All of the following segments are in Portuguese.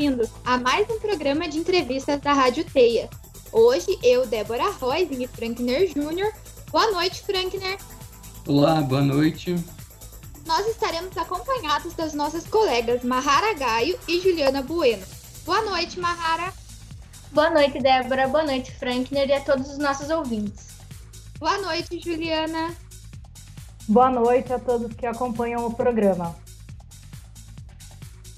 bem-vindos a mais um programa de entrevistas da Rádio Teia. Hoje, eu, Débora Royce e Frankner Júnior. Boa noite, Frankner. Olá, boa noite. Nós estaremos acompanhados das nossas colegas Mahara Gaio e Juliana Bueno. Boa noite, Mahara. Boa noite, Débora. Boa noite, Frankner e a todos os nossos ouvintes. Boa noite, Juliana. Boa noite a todos que acompanham o programa.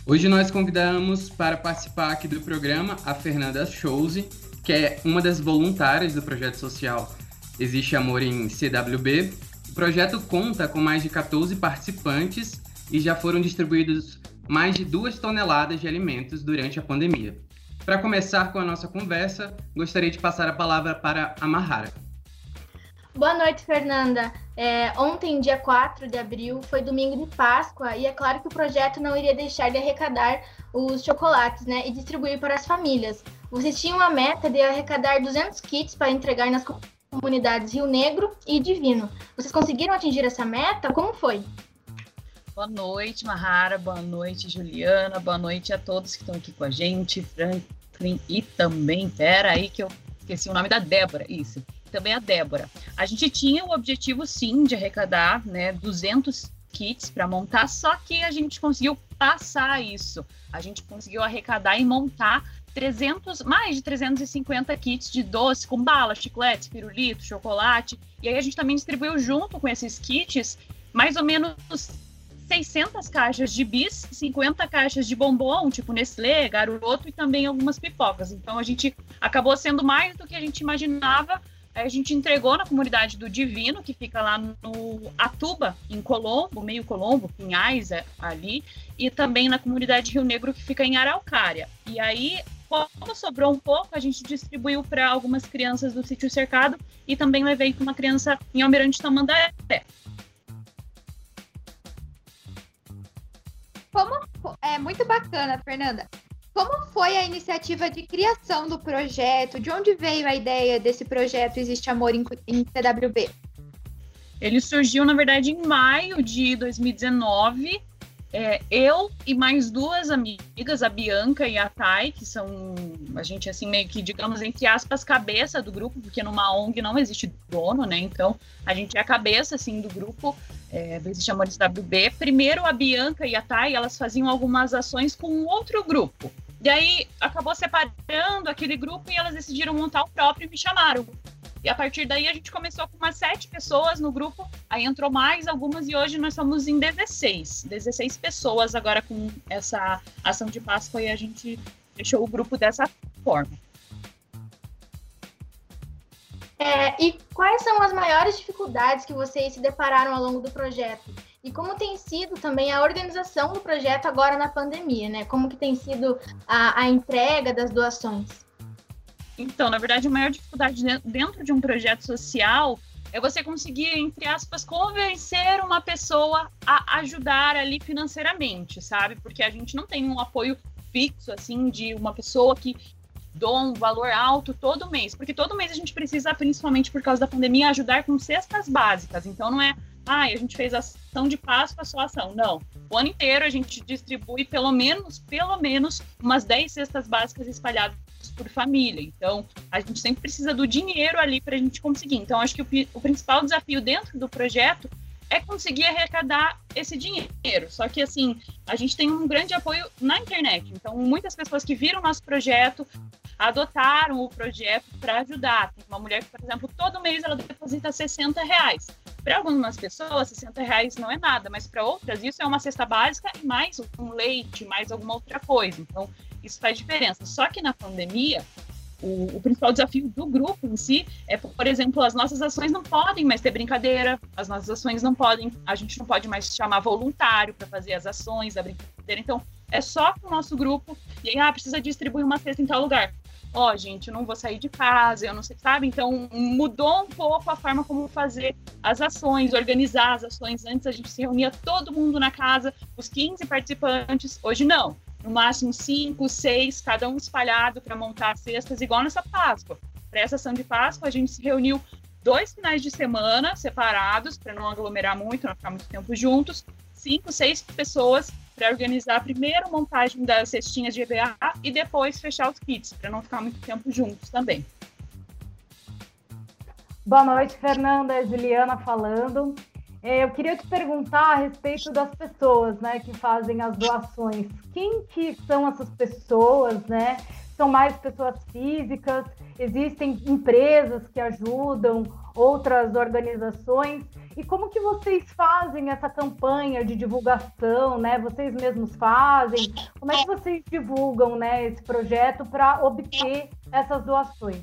Hoje nós convidamos para participar aqui do programa a Fernanda Chose, que é uma das voluntárias do projeto social Existe Amor em CWB. O projeto conta com mais de 14 participantes e já foram distribuídos mais de duas toneladas de alimentos durante a pandemia. Para começar com a nossa conversa, gostaria de passar a palavra para a Mahara. Boa noite, Fernanda. É, ontem, dia 4 de abril, foi domingo de Páscoa e é claro que o projeto não iria deixar de arrecadar os chocolates né, e distribuir para as famílias. Vocês tinham a meta de arrecadar 200 kits para entregar nas comunidades Rio Negro e Divino. Vocês conseguiram atingir essa meta? Como foi? Boa noite, Mahara. Boa noite, Juliana. Boa noite a todos que estão aqui com a gente, Franklin e também, pera aí que eu esqueci o nome da Débora, isso também a Débora. A gente tinha o objetivo, sim, de arrecadar né, 200 kits para montar, só que a gente conseguiu passar isso. A gente conseguiu arrecadar e montar 300, mais de 350 kits de doce com bala, chicletes, pirulito, chocolate. E aí a gente também distribuiu junto com esses kits mais ou menos 600 caixas de bis, 50 caixas de bombom, tipo Nestlé, Garoto e também algumas pipocas. Então a gente acabou sendo mais do que a gente imaginava a gente entregou na comunidade do Divino, que fica lá no Atuba, em Colombo, meio Colombo, Pinhais ali, e também na comunidade Rio Negro, que fica em Araucária. E aí, como sobrou um pouco, a gente distribuiu para algumas crianças do sítio cercado e também levei para uma criança em Almirante Tamandaré. Como é muito bacana, Fernanda. Como foi a iniciativa de criação do projeto? De onde veio a ideia desse projeto Existe Amor em, em CWB? Ele surgiu, na verdade, em maio de 2019. É, eu e mais duas amigas, a Bianca e a Thay, que são a gente assim meio que digamos entre aspas cabeça do grupo, porque numa ONG não existe dono, né? Então a gente é a cabeça assim do grupo é, do Existe Amor WB. Primeiro a Bianca e a Thay, elas faziam algumas ações com outro grupo. E aí acabou separando aquele grupo e elas decidiram montar o próprio e me chamaram. E a partir daí a gente começou com umas sete pessoas no grupo, aí entrou mais algumas e hoje nós somos em 16. 16 pessoas agora com essa ação de Páscoa e a gente deixou o grupo dessa forma. É, e quais são as maiores dificuldades que vocês se depararam ao longo do projeto? E como tem sido também a organização do projeto agora na pandemia, né? Como que tem sido a, a entrega das doações? Então, na verdade, a maior dificuldade dentro de um projeto social é você conseguir, entre aspas, convencer uma pessoa a ajudar ali financeiramente, sabe? Porque a gente não tem um apoio fixo, assim, de uma pessoa que doa um valor alto todo mês. Porque todo mês a gente precisa, principalmente por causa da pandemia, ajudar com cestas básicas. Então, não é ah, a gente fez ação de Páscoa, só ação. Não. O ano inteiro a gente distribui pelo menos, pelo menos, umas 10 cestas básicas espalhadas por família. Então, a gente sempre precisa do dinheiro ali para a gente conseguir. Então, acho que o, o principal desafio dentro do projeto é conseguir arrecadar esse dinheiro. Só que, assim, a gente tem um grande apoio na internet. Então, muitas pessoas que viram nosso projeto adotaram o projeto para ajudar. Tem uma mulher que, por exemplo, todo mês ela deposita 60 reais. Para algumas pessoas, 60 reais não é nada, mas para outras, isso é uma cesta básica e mais um leite, mais alguma outra coisa. Então, isso faz diferença. Só que na pandemia, o, o, principal desafio do grupo em si é, por exemplo, as nossas ações não podem mais ter brincadeira, as nossas ações não podem, a gente não pode mais chamar voluntário para fazer as ações da brincadeira. Então, é só com o nosso grupo. E aí, ah, precisa distribuir uma cesta em tal lugar ó, oh, gente, eu não vou sair de casa, eu não sei, sabe? Então mudou um pouco a forma como fazer as ações, organizar as ações. Antes a gente se reunia todo mundo na casa, os 15 participantes, hoje não. No máximo cinco, seis, cada um espalhado para montar cestas, igual nessa Páscoa. Para essa ação de Páscoa, a gente se reuniu dois finais de semana separados, para não aglomerar muito, não ficar muito tempo juntos, cinco, seis pessoas para organizar a primeira montagem das cestinhas de EBA e depois fechar os kits, para não ficar muito tempo juntos também. Boa noite, Fernanda. Juliana falando. É, eu queria te perguntar a respeito das pessoas, né, que fazem as doações. Quem que são essas pessoas, né? São mais pessoas físicas? Existem empresas que ajudam, outras organizações? E como que vocês fazem essa campanha de divulgação, né? Vocês mesmos fazem? Como é que vocês divulgam, né, esse projeto para obter essas doações?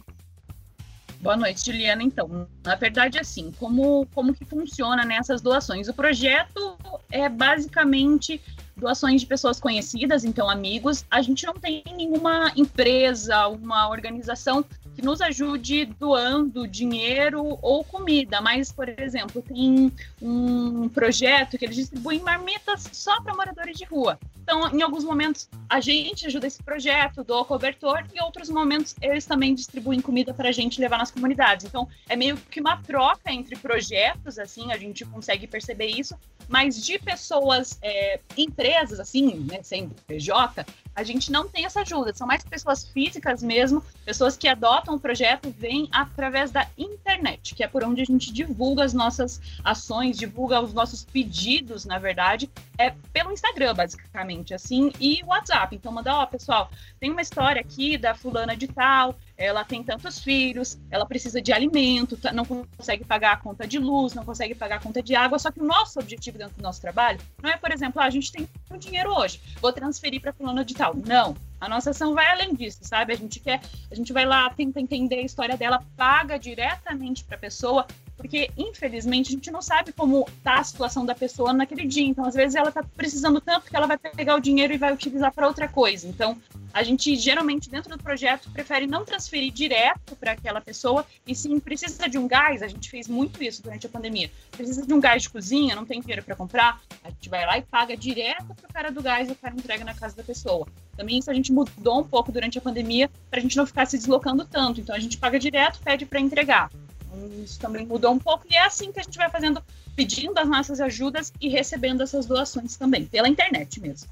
Boa noite, Juliana. Então, na verdade, assim, como, como que funciona nessas doações? O projeto é basicamente doações de pessoas conhecidas, então amigos. A gente não tem nenhuma empresa, uma organização que nos ajude doando dinheiro ou comida, mas, por exemplo, tem um projeto que eles distribuem marmitas só para moradores de rua. Então, em alguns momentos, a gente ajuda esse projeto, doa cobertor, e em outros momentos, eles também distribuem comida para a gente levar nas comunidades. Então, é meio que uma troca entre projetos, assim, a gente consegue perceber isso, mas de pessoas, é, empresas, assim, né, sem PJ, a gente não tem essa ajuda. São mais pessoas físicas mesmo, pessoas que adotam o projeto, vêm através da internet, que é por onde a gente divulga as nossas ações, divulga os nossos pedidos, na verdade, é pelo Instagram, basicamente, assim, e WhatsApp. Então, manda, ó, pessoal, tem uma história aqui da fulana de tal, ela tem tantos filhos, ela precisa de alimento, tá, não consegue pagar a conta de luz, não consegue pagar a conta de água. Só que o nosso objetivo dentro do nosso trabalho não é, por exemplo, ah, a gente tem um dinheiro hoje, vou transferir para fulano de tal. Não. A nossa ação vai além disso, sabe? A gente quer, a gente vai lá, tenta entender a história dela, paga diretamente para a pessoa, porque infelizmente a gente não sabe como tá a situação da pessoa naquele dia. Então, às vezes ela tá precisando tanto que ela vai pegar o dinheiro e vai utilizar para outra coisa. Então, a gente geralmente dentro do projeto prefere não transferir direto para aquela pessoa e sim precisa de um gás. A gente fez muito isso durante a pandemia. Precisa de um gás de cozinha, não tem dinheiro para comprar, a gente vai lá e paga direto para o cara do gás e o cara entrega na casa da pessoa. Também isso a gente mudou um pouco durante a pandemia para a gente não ficar se deslocando tanto. Então a gente paga direto, pede para entregar. Então, isso também mudou um pouco e é assim que a gente vai fazendo, pedindo as nossas ajudas e recebendo essas doações também, pela internet mesmo.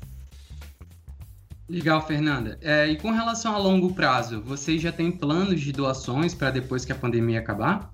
Legal, Fernanda. É, e com relação a longo prazo, vocês já têm planos de doações para depois que a pandemia acabar?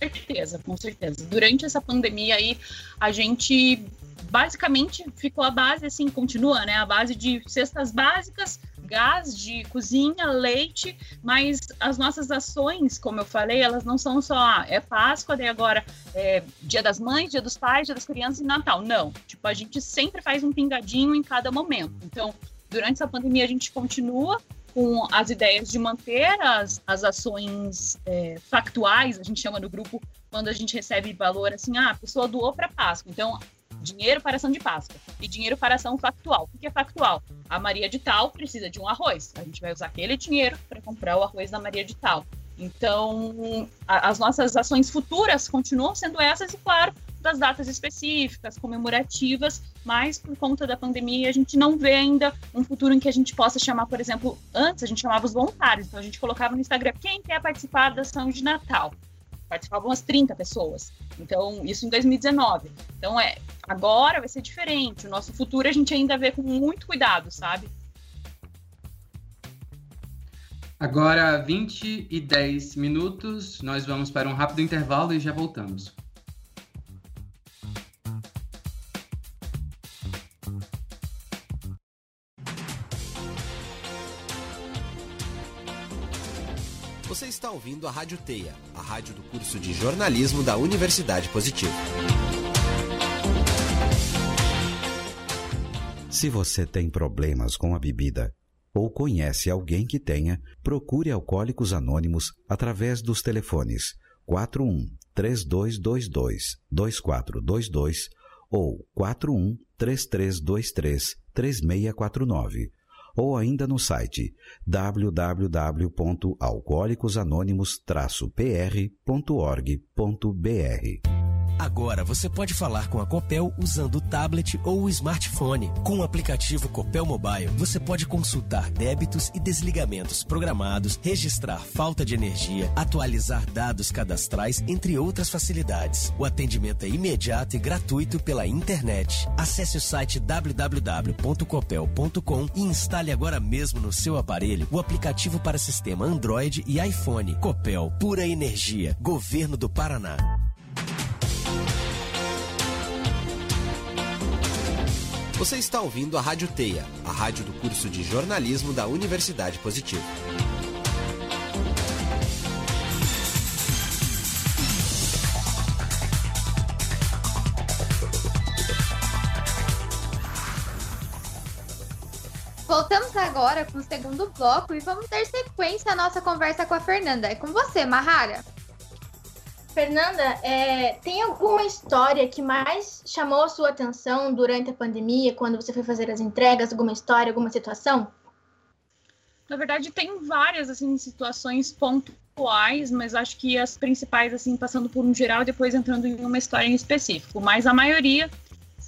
certeza, com certeza. Durante essa pandemia aí, a gente basicamente ficou a base, assim, continua, né? A base de cestas básicas, gás de cozinha, leite, mas as nossas ações, como eu falei, elas não são só, ah, é Páscoa, daí agora é Dia das Mães, Dia dos Pais, Dia das Crianças e Natal. Não. Tipo, a gente sempre faz um pingadinho em cada momento. Então, durante essa pandemia, a gente continua com as ideias de manter as, as ações é, factuais, a gente chama no grupo, quando a gente recebe valor assim, ah, a pessoa doou para Páscoa. Então, dinheiro para ação de Páscoa e dinheiro para ação factual. O que é factual? A Maria de Tal precisa de um arroz. A gente vai usar aquele dinheiro para comprar o arroz da Maria de Tal. Então, a, as nossas ações futuras continuam sendo essas, e claro, das datas específicas, comemorativas, mas por conta da pandemia a gente não vê ainda um futuro em que a gente possa chamar, por exemplo, antes a gente chamava os voluntários, então a gente colocava no Instagram quem quer participar da ação de Natal. Participavam umas 30 pessoas. Então, isso em 2019. Então, é, agora vai ser diferente. O nosso futuro a gente ainda vê com muito cuidado, sabe? Agora, 20 e 10 minutos, nós vamos para um rápido intervalo e já voltamos. Você está ouvindo a Rádio Teia, a rádio do curso de jornalismo da Universidade Positivo. Se você tem problemas com a bebida ou conhece alguém que tenha, procure Alcoólicos Anônimos através dos telefones 41 3222 2422 ou 41 3323 3649 ou ainda no site www.alcoólicosanônimos-pr.org.br. Agora você pode falar com a Copel usando o tablet ou o smartphone. Com o aplicativo Copel Mobile, você pode consultar débitos e desligamentos programados, registrar falta de energia, atualizar dados cadastrais, entre outras facilidades. O atendimento é imediato e gratuito pela internet. Acesse o site www.copel.com e instale agora mesmo no seu aparelho o aplicativo para sistema Android e iPhone. Copel, pura energia. Governo do Paraná. Você está ouvindo a Rádio Teia, a rádio do curso de jornalismo da Universidade Positivo. Voltamos agora com o segundo bloco e vamos dar sequência à nossa conversa com a Fernanda. É com você, Mahara. Fernanda, é, tem alguma história que mais chamou a sua atenção durante a pandemia, quando você foi fazer as entregas? Alguma história, alguma situação? Na verdade, tem várias assim situações pontuais, mas acho que as principais assim passando por um geral depois entrando em uma história em específico. Mas a maioria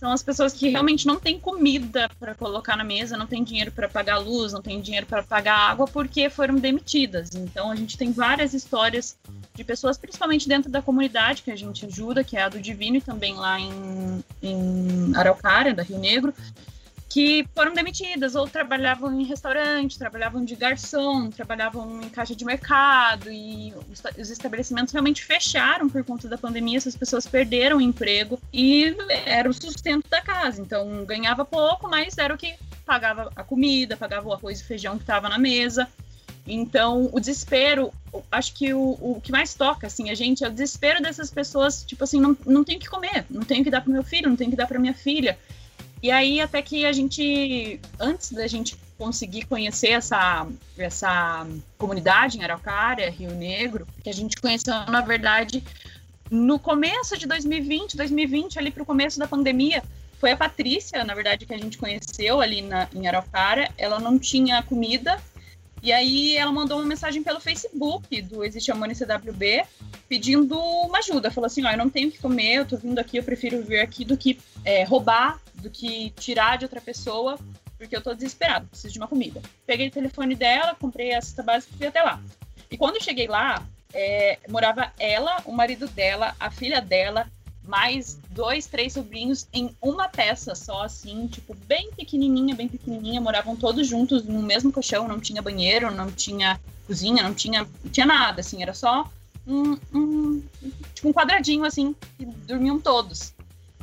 são as pessoas que realmente não têm comida para colocar na mesa, não tem dinheiro para pagar luz, não tem dinheiro para pagar água porque foram demitidas. Então a gente tem várias histórias de pessoas, principalmente dentro da comunidade que a gente ajuda, que é a do Divino e também lá em, em Araucária, da Rio Negro, que foram demitidas ou trabalhavam em restaurante, trabalhavam de garçom, trabalhavam em caixa de mercado e os estabelecimentos realmente fecharam por conta da pandemia, essas pessoas perderam o emprego e era o sustento da casa. Então ganhava pouco, mas era o que pagava a comida, pagava o arroz e feijão que estava na mesa. Então, o desespero, acho que o, o que mais toca, assim, a gente, é o desespero dessas pessoas, tipo assim, não, não tenho que comer, não tenho que dar para meu filho, não tenho que dar para minha filha. E aí, até que a gente, antes da gente conseguir conhecer essa, essa comunidade em Araucária, Rio Negro, que a gente conheceu, na verdade, no começo de 2020, 2020, ali para o começo da pandemia, foi a Patrícia, na verdade, que a gente conheceu ali na, em Araucária. Ela não tinha comida, e aí ela mandou uma mensagem pelo Facebook do Existe Amor em CWB, pedindo uma ajuda. Falou assim, ó, eu não tenho que comer, eu tô vindo aqui, eu prefiro vir aqui do que é, roubar do que tirar de outra pessoa, porque eu tô desesperado, preciso de uma comida. Peguei o telefone dela, comprei a cesta básica e fui até lá. E quando eu cheguei lá, é, morava ela, o marido dela, a filha dela, mais dois, três sobrinhos em uma peça só, assim, tipo, bem pequenininha, bem pequenininha, moravam todos juntos no mesmo colchão, não tinha banheiro, não tinha cozinha, não tinha, não tinha nada, assim, era só um, um, tipo, um quadradinho, assim, e dormiam todos.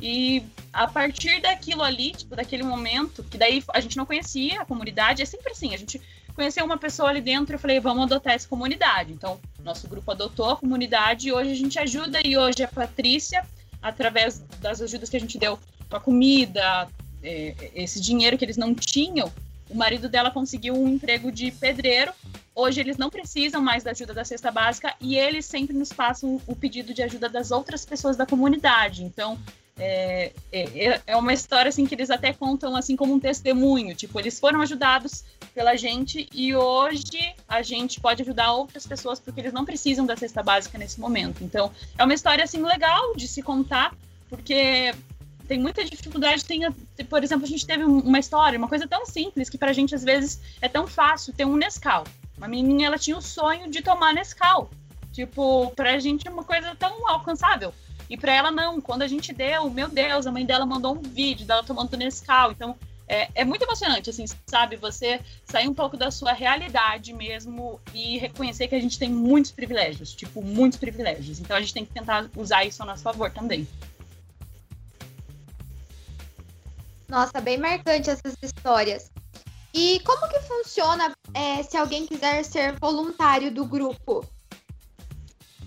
E a partir daquilo ali, tipo, daquele momento, que daí a gente não conhecia a comunidade, é sempre assim, a gente conheceu uma pessoa ali dentro, eu falei, vamos adotar essa comunidade. Então, nosso grupo adotou a comunidade e hoje a gente ajuda, e hoje a Patrícia, através das ajudas que a gente deu com a comida, é, esse dinheiro que eles não tinham, o marido dela conseguiu um emprego de pedreiro. Hoje eles não precisam mais da ajuda da cesta básica e eles sempre nos passam o pedido de ajuda das outras pessoas da comunidade. Então, é, é, é, uma história assim que eles até contam assim como um testemunho, tipo, eles foram ajudados pela gente e hoje a gente pode ajudar outras pessoas porque eles não precisam da cesta básica nesse momento. Então, é uma história assim legal de se contar, porque tem muita dificuldade, tem, por exemplo, a gente teve uma história, uma coisa tão simples que pra gente às vezes é tão fácil ter um Nescau. Uma menininha, ela tinha o sonho de tomar Nescau. Tipo, pra gente é uma coisa tão alcançável. E para ela, não. Quando a gente deu, meu Deus, a mãe dela mandou um vídeo dela tomando Nescau. Então, é, é, muito emocionante, assim, sabe? Você sair um pouco da sua realidade mesmo e reconhecer que a gente tem muitos privilégios, tipo, muitos privilégios. Então, a gente tem que tentar usar isso a nosso favor também. Nossa, bem marcante essas histórias. E como que funciona é, se alguém quiser ser voluntário do grupo?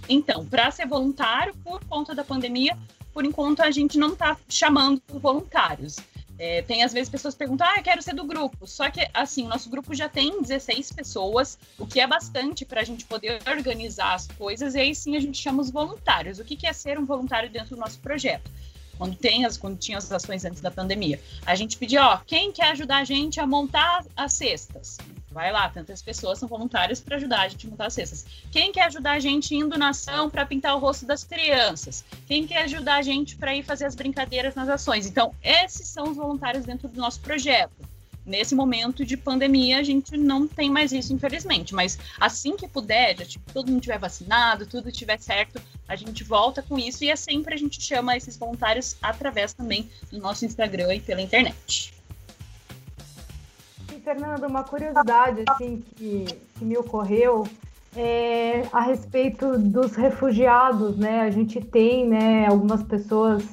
Então, para ser voluntário, por conta da pandemia, por enquanto a gente não está chamando voluntários. É, tem às vezes pessoas perguntam, ah, eu quero ser do grupo. Só que, assim, o nosso grupo já tem 16 pessoas, o que é bastante para a gente poder organizar as coisas, e aí sim a gente chama os voluntários. O que, que é ser um voluntário dentro do nosso projeto? Quando, tem as, quando tinha as ações antes da pandemia. A gente pedia, ó, quem quer ajudar a gente a montar as cestas? Vai lá, tantas pessoas são voluntárias para ajudar a gente a montar as cestas. Quem quer ajudar a gente indo na ação para pintar o rosto das crianças? Quem quer ajudar a gente para ir fazer as brincadeiras nas ações? Então, esses são os voluntários dentro do nosso projeto. Nesse momento de pandemia, a gente não tem mais isso, infelizmente. Mas assim que puder, já tipo, todo mundo tiver vacinado, tudo estiver certo, a gente volta com isso e é sempre a gente chama esses voluntários através também do nosso Instagram e pela internet. Fernanda, uma curiosidade assim que, que me ocorreu é a respeito dos refugiados, né? A gente tem, né, algumas pessoas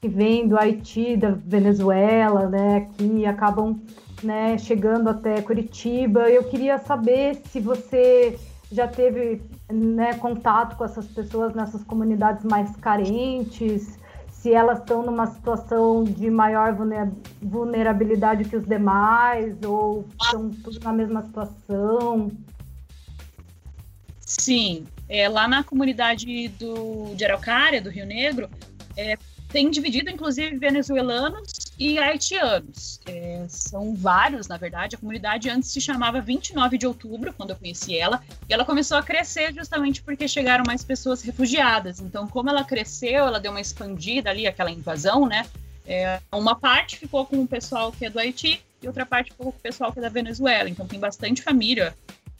que vêm do Haiti, da Venezuela, né, que acabam, né, chegando até Curitiba. Eu queria saber se você já teve, né, contato com essas pessoas nessas comunidades mais carentes, se elas estão numa situação de maior vulnerabilidade que os demais, ou estão tudo na mesma situação. Sim, é, lá na comunidade do, de Araucária, do Rio Negro, é, tem dividido, inclusive, venezuelanos e haitianos. É, são vários, na verdade. A comunidade antes se chamava 29 de outubro, quando eu conheci ela, e ela começou a crescer justamente porque chegaram mais pessoas refugiadas. Então, como ela cresceu, ela deu uma expandida ali, aquela invasão, né? É, uma parte ficou com o pessoal que é do Haiti e outra parte ficou com o pessoal que é da Venezuela. Então, tem bastante família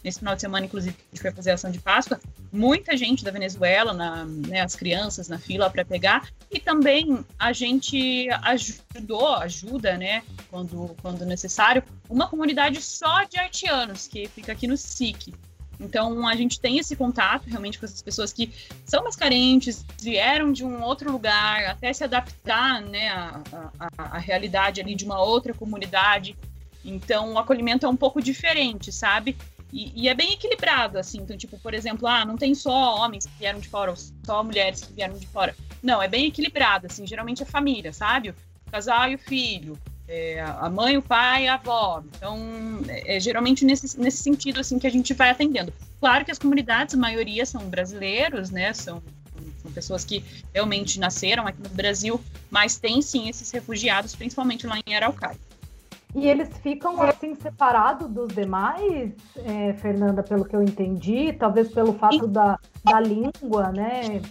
nesse final de semana, inclusive, a gente foi fazer a ação de Páscoa, muita gente da Venezuela, na, né, as crianças na fila para pegar, e também a gente ajudou, ajuda, né, quando, quando necessário, uma comunidade só de haitianos, que fica aqui no SIC. Então, a gente tem esse contato realmente com essas pessoas que são mais carentes, vieram de um outro lugar, até se adaptar né, à, à, à realidade ali de uma outra comunidade. Então, o acolhimento é um pouco diferente, sabe? E, e, é bem equilibrado, assim. Então, tipo, por exemplo, ah, não tem só homens que vieram de fora ou só mulheres que vieram de fora. Não, é bem equilibrado, assim. Geralmente é família, sabe? O casal e o filho. É, a mãe, o pai a avó. Então, é, é, geralmente nesse, nesse sentido, assim, que a gente vai atendendo. Claro que as comunidades, a maioria são brasileiros, né? São, são pessoas que realmente nasceram aqui no Brasil, mas tem sim esses refugiados, principalmente lá em Araucária. E eles ficam assim separados dos demais, é, Fernanda, pelo que eu entendi, talvez pelo fato da, da língua, né?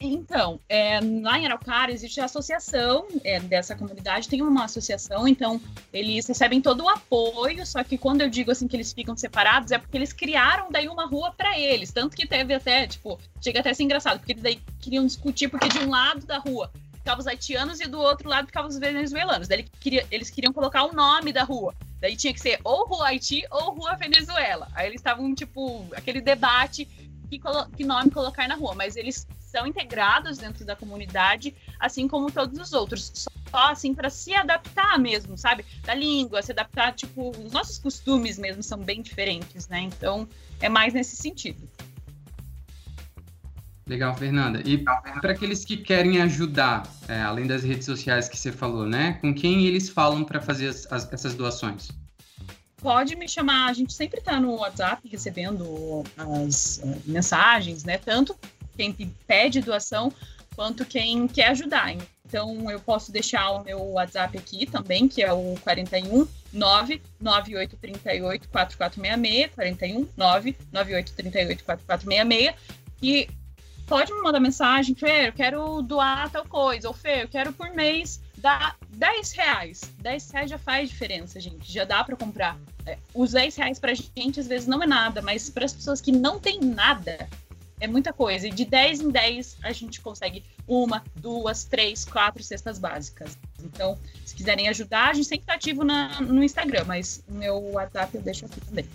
Então, é, lá em Araucária existe a associação é, dessa comunidade, tem uma associação, então eles recebem todo o apoio, só que quando eu digo assim que eles ficam separados, é porque eles criaram daí uma rua para eles, tanto que teve até, tipo, chega até a ser engraçado, porque eles daí queriam discutir, porque de um lado da rua ficavam os haitianos e do outro lado ficavam os venezuelanos. Daí queria, eles queriam colocar o nome da rua. Daí tinha que ser ou Rua Haiti ou Rua Venezuela. Aí eles estavam, tipo, aquele debate que, que nome colocar na rua. Mas eles são integrados dentro da comunidade, assim como todos os outros. Só assim para se adaptar mesmo, sabe? Da língua, se adaptar, tipo, os nossos costumes mesmo são bem diferentes, né? Então é mais nesse sentido. Legal, Fernanda. E para aqueles que querem ajudar, é, além das redes sociais que você falou, né? Com quem eles falam para fazer as, as, essas doações? Pode me chamar, a gente sempre está no WhatsApp recebendo as uh, mensagens, né? Tanto quem pede doação quanto quem quer ajudar. Então eu posso deixar o meu WhatsApp aqui também, que é o 41 99838 4466, 41 99838 4466, e pode me mandar mensagem, Fê, eu quero doar tal coisa, ou Fê, eu quero por mês dar 10 reais. 10 reais já faz diferença, gente, já dá para comprar. É, os 10 reais pra gente às vezes não é nada, mas para as pessoas que não têm nada, é muita coisa. E de 10 em 10 a gente consegue uma, duas, três, quatro cestas básicas. Então, se quiserem ajudar, a gente sempre tá ativo na, no Instagram, mas meu WhatsApp eu deixo aqui também.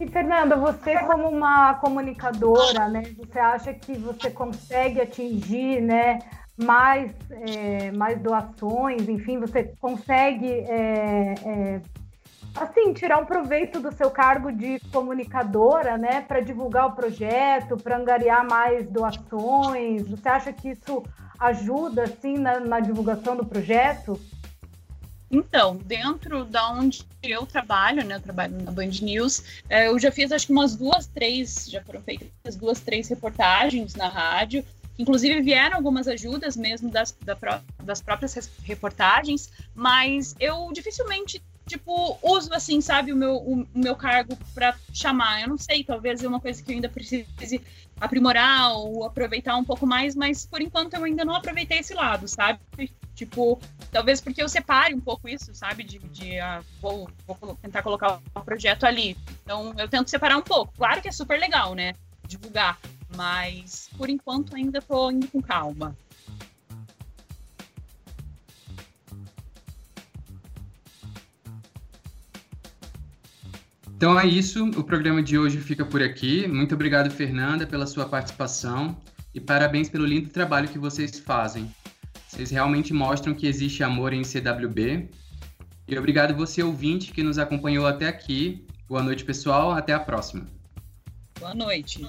E Fernanda, você como uma comunicadora, né, você acha que você consegue atingir, né, mais, é, mais doações, enfim, você consegue é, é, assim tirar um proveito do seu cargo de comunicadora, né, para divulgar o projeto, para angariar mais doações? Você acha que isso ajuda assim na, na divulgação do projeto? Então, dentro da onde eu trabalho, né, eu trabalho na Band News, é, eu já fiz acho que umas duas, três, já foram feitas duas, três reportagens na rádio. Inclusive vieram algumas ajudas mesmo das, da, das próprias reportagens, mas eu dificilmente tipo, uso assim, sabe, o meu, o meu cargo para chamar. Eu não sei, talvez é uma coisa que eu ainda precise aprimorar ou aproveitar um pouco mais, mas por enquanto eu ainda não aproveitei esse lado, sabe? Tipo, talvez porque eu separe um pouco isso, sabe? De, de uh, vou, vou tentar colocar o projeto ali. Então eu tento separar um pouco. Claro que é super legal, né? Divulgar. Mas por enquanto ainda tô indo com calma. Então é isso, o programa de hoje fica por aqui. Muito obrigado, Fernanda, pela sua participação e parabéns pelo lindo trabalho que vocês fazem. Vocês realmente mostram que existe amor em CWB. E obrigado você, ouvinte, que nos acompanhou até aqui. Boa noite, pessoal. Até a próxima. Boa noite.